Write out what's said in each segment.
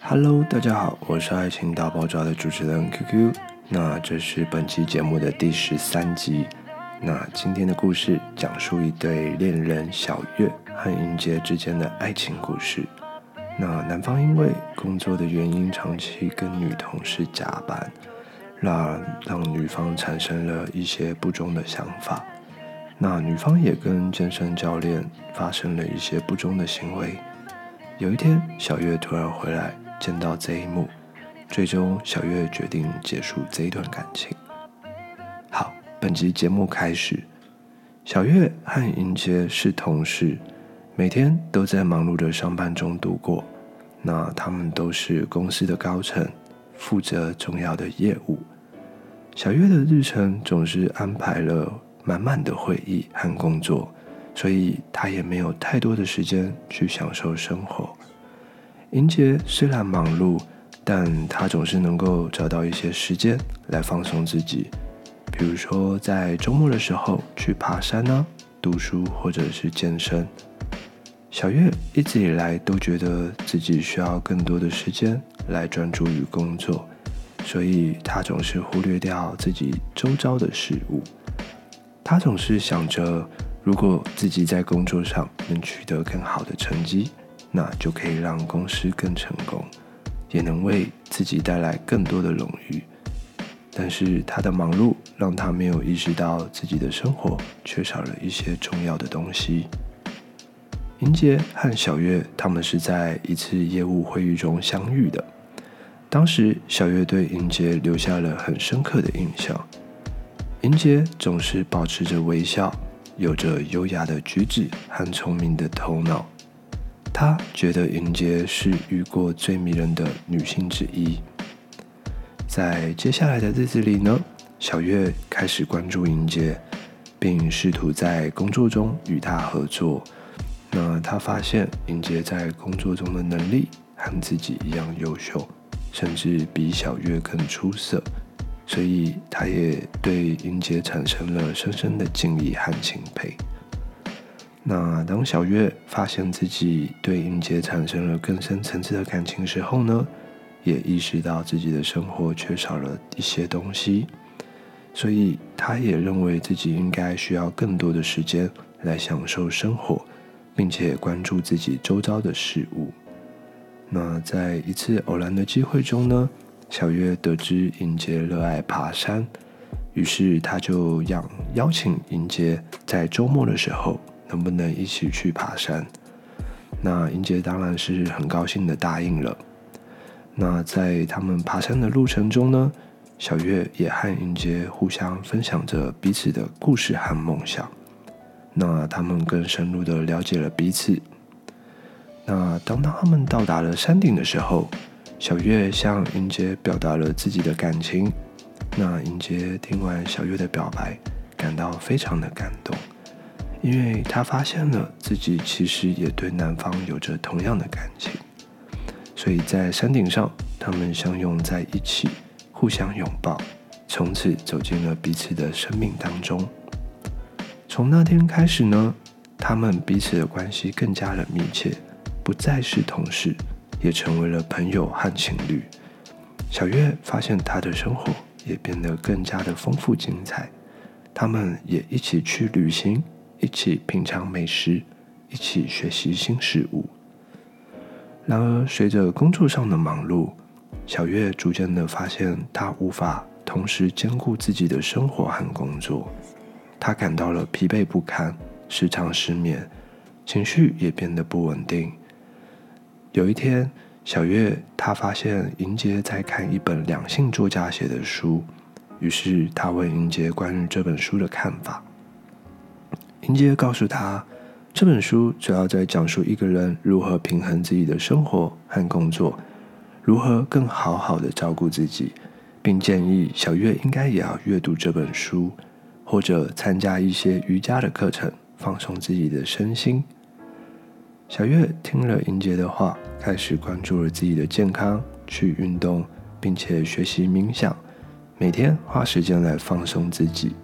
Hello，大家好，我是爱情大爆炸的主持人 QQ。那这是本期节目的第十三集。那今天的故事讲述一对恋人小月和英杰之间的爱情故事。那男方因为工作的原因，长期跟女同事加班，那让女方产生了一些不忠的想法。那女方也跟健身教练发生了一些不忠的行为。有一天，小月突然回来，见到这一幕，最终小月决定结束这一段感情。好，本集节目开始。小月和英杰是同事，每天都在忙碌的上班中度过。那他们都是公司的高层，负责重要的业务。小月的日程总是安排了满满的会议和工作。所以他也没有太多的时间去享受生活。英杰虽然忙碌，但他总是能够找到一些时间来放松自己，比如说在周末的时候去爬山呢、读书或者是健身。小月一直以来都觉得自己需要更多的时间来专注于工作，所以他总是忽略掉自己周遭的事物。他总是想着。如果自己在工作上能取得更好的成绩，那就可以让公司更成功，也能为自己带来更多的荣誉。但是他的忙碌让他没有意识到自己的生活缺少了一些重要的东西。英杰和小月他们是在一次业务会议中相遇的，当时小月对英杰留下了很深刻的印象。英杰总是保持着微笑。有着优雅的举止和聪明的头脑，他觉得英杰是遇过最迷人的女性之一。在接下来的日子里呢，小月开始关注英杰，并试图在工作中与他合作。那他发现英杰在工作中的能力和自己一样优秀，甚至比小月更出色。所以，他也对英杰产生了深深的敬意和钦佩。那当小月发现自己对英杰产生了更深层次的感情时候呢，也意识到自己的生活缺少了一些东西，所以他也认为自己应该需要更多的时间来享受生活，并且关注自己周遭的事物。那在一次偶然的机会中呢，小月得知英杰热爱爬山，于是他就邀邀请英杰在周末的时候能不能一起去爬山。那英杰当然是很高兴的答应了。那在他们爬山的路程中呢，小月也和英杰互相分享着彼此的故事和梦想。那他们更深入的了解了彼此。那当他们到达了山顶的时候，小月向英杰表达了自己的感情，那英杰听完小月的表白，感到非常的感动，因为他发现了自己其实也对男方有着同样的感情，所以在山顶上，他们相拥在一起，互相拥抱，从此走进了彼此的生命当中。从那天开始呢，他们彼此的关系更加的密切，不再是同事。也成为了朋友和情侣。小月发现她的生活也变得更加的丰富精彩。他们也一起去旅行，一起品尝美食，一起学习新事物。然而，随着工作上的忙碌，小月逐渐的发现她无法同时兼顾自己的生活和工作。她感到了疲惫不堪，时常失眠，情绪也变得不稳定。有一天，小月她发现英杰在看一本两性作家写的书，于是她问英杰关于这本书的看法。英杰告诉她，这本书主要在讲述一个人如何平衡自己的生活和工作，如何更好好的照顾自己，并建议小月应该也要阅读这本书，或者参加一些瑜伽的课程，放松自己的身心。小月听了英杰的话，开始关注了自己的健康，去运动，并且学习冥想，每天花时间来放松自己。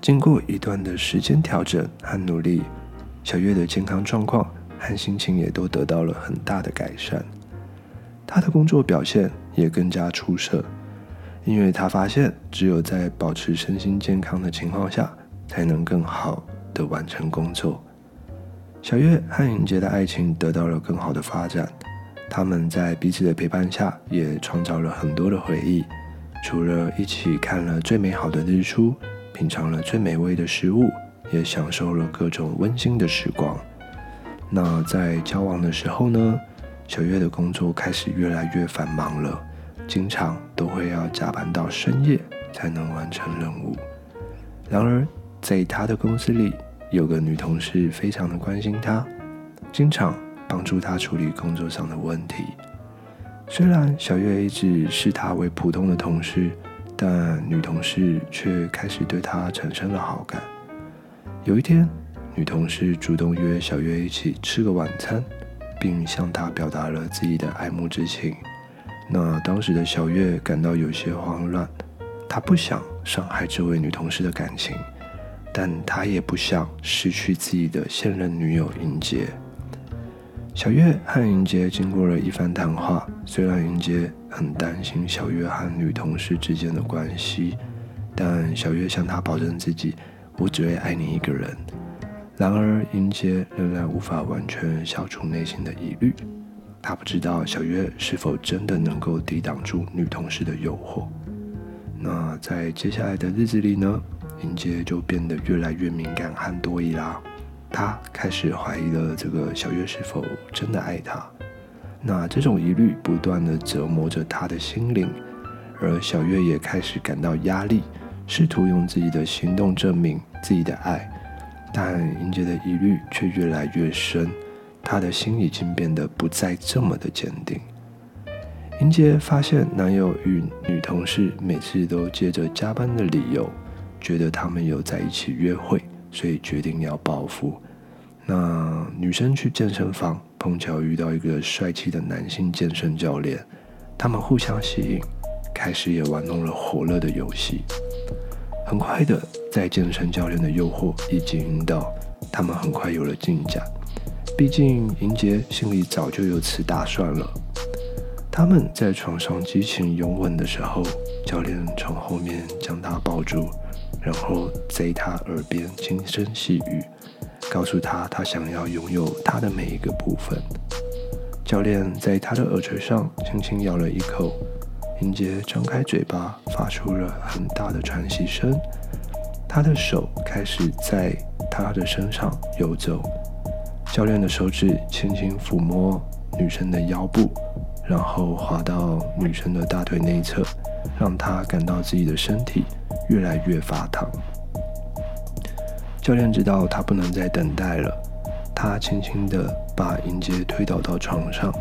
经过一段的时间调整和努力，小月的健康状况和心情也都得到了很大的改善。她的工作表现也更加出色，因为她发现只有在保持身心健康的情况下，才能更好的完成工作。小月和英杰的爱情得到了更好的发展，他们在彼此的陪伴下，也创造了很多的回忆。除了一起看了最美好的日出，品尝了最美味的食物，也享受了各种温馨的时光。那在交往的时候呢，小月的工作开始越来越繁忙了，经常都会要加班到深夜才能完成任务。然而，在他的公司里，有个女同事非常的关心他，经常帮助他处理工作上的问题。虽然小月一直视他为普通的同事，但女同事却开始对他产生了好感。有一天，女同事主动约小月一起吃个晚餐，并向他表达了自己的爱慕之情。那当时的小月感到有些慌乱，她不想伤害这位女同事的感情。但他也不想失去自己的现任女友英杰。小月和英杰经过了一番谈话，虽然英杰很担心小月和女同事之间的关系，但小月向他保证自己，我只会爱你一个人。然而，英杰仍然无法完全消除内心的疑虑。他不知道小月是否真的能够抵挡住女同事的诱惑。那在接下来的日子里呢？英杰就变得越来越敏感和多疑啦。他开始怀疑了这个小月是否真的爱他。那这种疑虑不断地折磨着他的心灵，而小月也开始感到压力，试图用自己的行动证明自己的爱。但英杰的疑虑却越来越深，他的心已经变得不再这么的坚定。英杰发现男友与女同事每次都借着加班的理由。觉得他们有在一起约会，所以决定要报复。那女生去健身房，碰巧遇到一个帅气的男性健身教练，他们互相吸引，开始也玩弄了火热的游戏。很快的，在健身教练的诱惑以及引导，他们很快有了进展。毕竟英杰心里早就有此打算了。他们在床上激情拥吻的时候，教练从后面将她抱住。然后在他耳边轻声细语，告诉他他想要拥有他的每一个部分。教练在他的耳垂上轻轻咬了一口，英杰张开嘴巴，发出了很大的喘息声。他的手开始在他的身上游走，教练的手指轻轻抚摸女生的腰部，然后滑到女生的大腿内侧，让她感到自己的身体。越来越发烫。教练知道他不能再等待了，他轻轻地把英杰推倒到床上，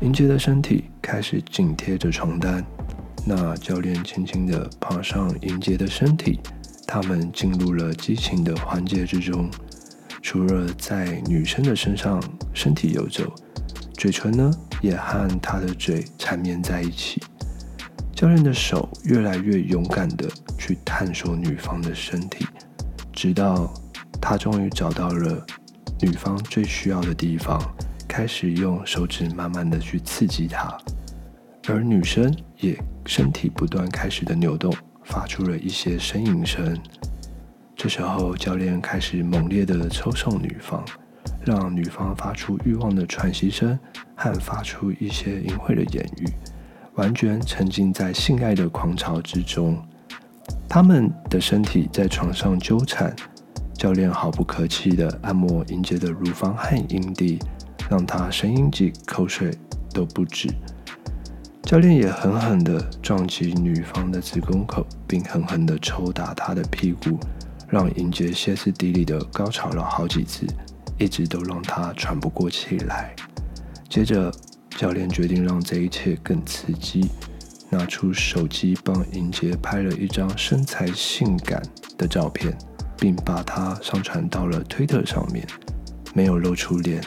英杰的身体开始紧贴着床单。那教练轻轻地爬上英杰的身体，他们进入了激情的环节之中。除了在女生的身上身体游走，嘴唇呢也和她的嘴缠绵在一起。教练的手越来越勇敢地去探索女方的身体，直到他终于找到了女方最需要的地方，开始用手指慢慢地去刺激她，而女生也身体不断开始的扭动，发出了一些呻吟声。这时候，教练开始猛烈地抽送女方，让女方发出欲望的喘息声和发出一些淫秽的言语。完全沉浸在性爱的狂潮之中，他们的身体在床上纠缠。教练毫不客气地按摩英杰的乳房和阴蒂，让她声音及口水都不止。教练也狠狠地撞击女方的子宫口，并狠狠地抽打她的屁股，让英杰歇斯底里的高潮了好几次，一直都让她喘不过气来。接着。教练决定让这一切更刺激，拿出手机帮英杰拍了一张身材性感的照片，并把它上传到了推特上面。没有露出脸，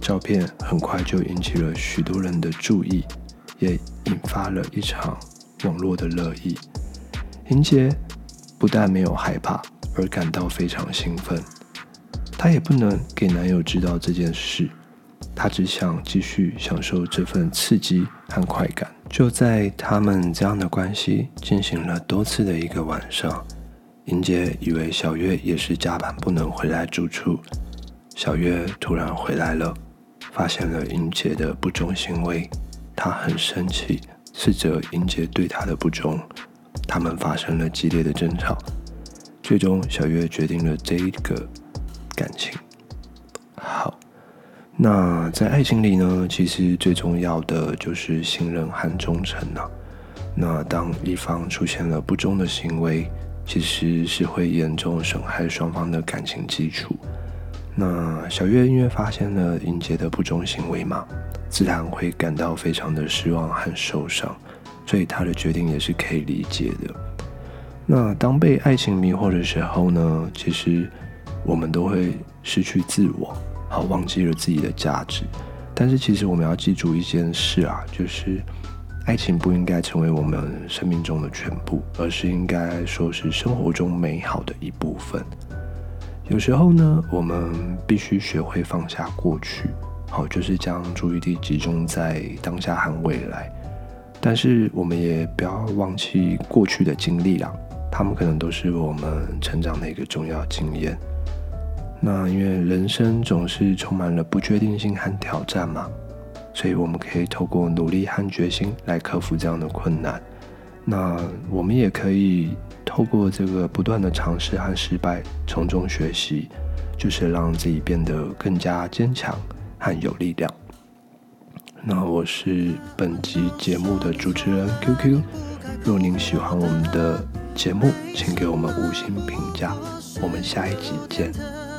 照片很快就引起了许多人的注意，也引发了一场网络的热议。英杰不但没有害怕，而感到非常兴奋。她也不能给男友知道这件事。他只想继续享受这份刺激和快感。就在他们这样的关系进行了多次的一个晚上，英杰以为小月也是加班不能回来住处。小月突然回来了，发现了英杰的不忠行为，他很生气，斥责英杰对他的不忠。他们发生了激烈的争吵，最终小月决定了这一个感情。那在爱情里呢，其实最重要的就是信任和忠诚呐。那当一方出现了不忠的行为，其实是会严重损害双方的感情基础。那小月因为发现了英杰的不忠行为嘛，自然会感到非常的失望和受伤，所以他的决定也是可以理解的。那当被爱情迷惑的时候呢，其实我们都会失去自我，好，忘记了自己的价值。但是其实我们要记住一件事啊，就是爱情不应该成为我们生命中的全部，而是应该说是生活中美好的一部分。有时候呢，我们必须学会放下过去，好，就是将注意力集中在当下和未来。但是我们也不要忘记过去的经历啦，他们可能都是我们成长的一个重要经验。那因为人生总是充满了不确定性和挑战嘛，所以我们可以透过努力和决心来克服这样的困难。那我们也可以。透过这个不断的尝试和失败，从中学习，就是让自己变得更加坚强和有力量。那我是本集节目的主持人 QQ，若您喜欢我们的节目，请给我们五星评价。我们下一集见。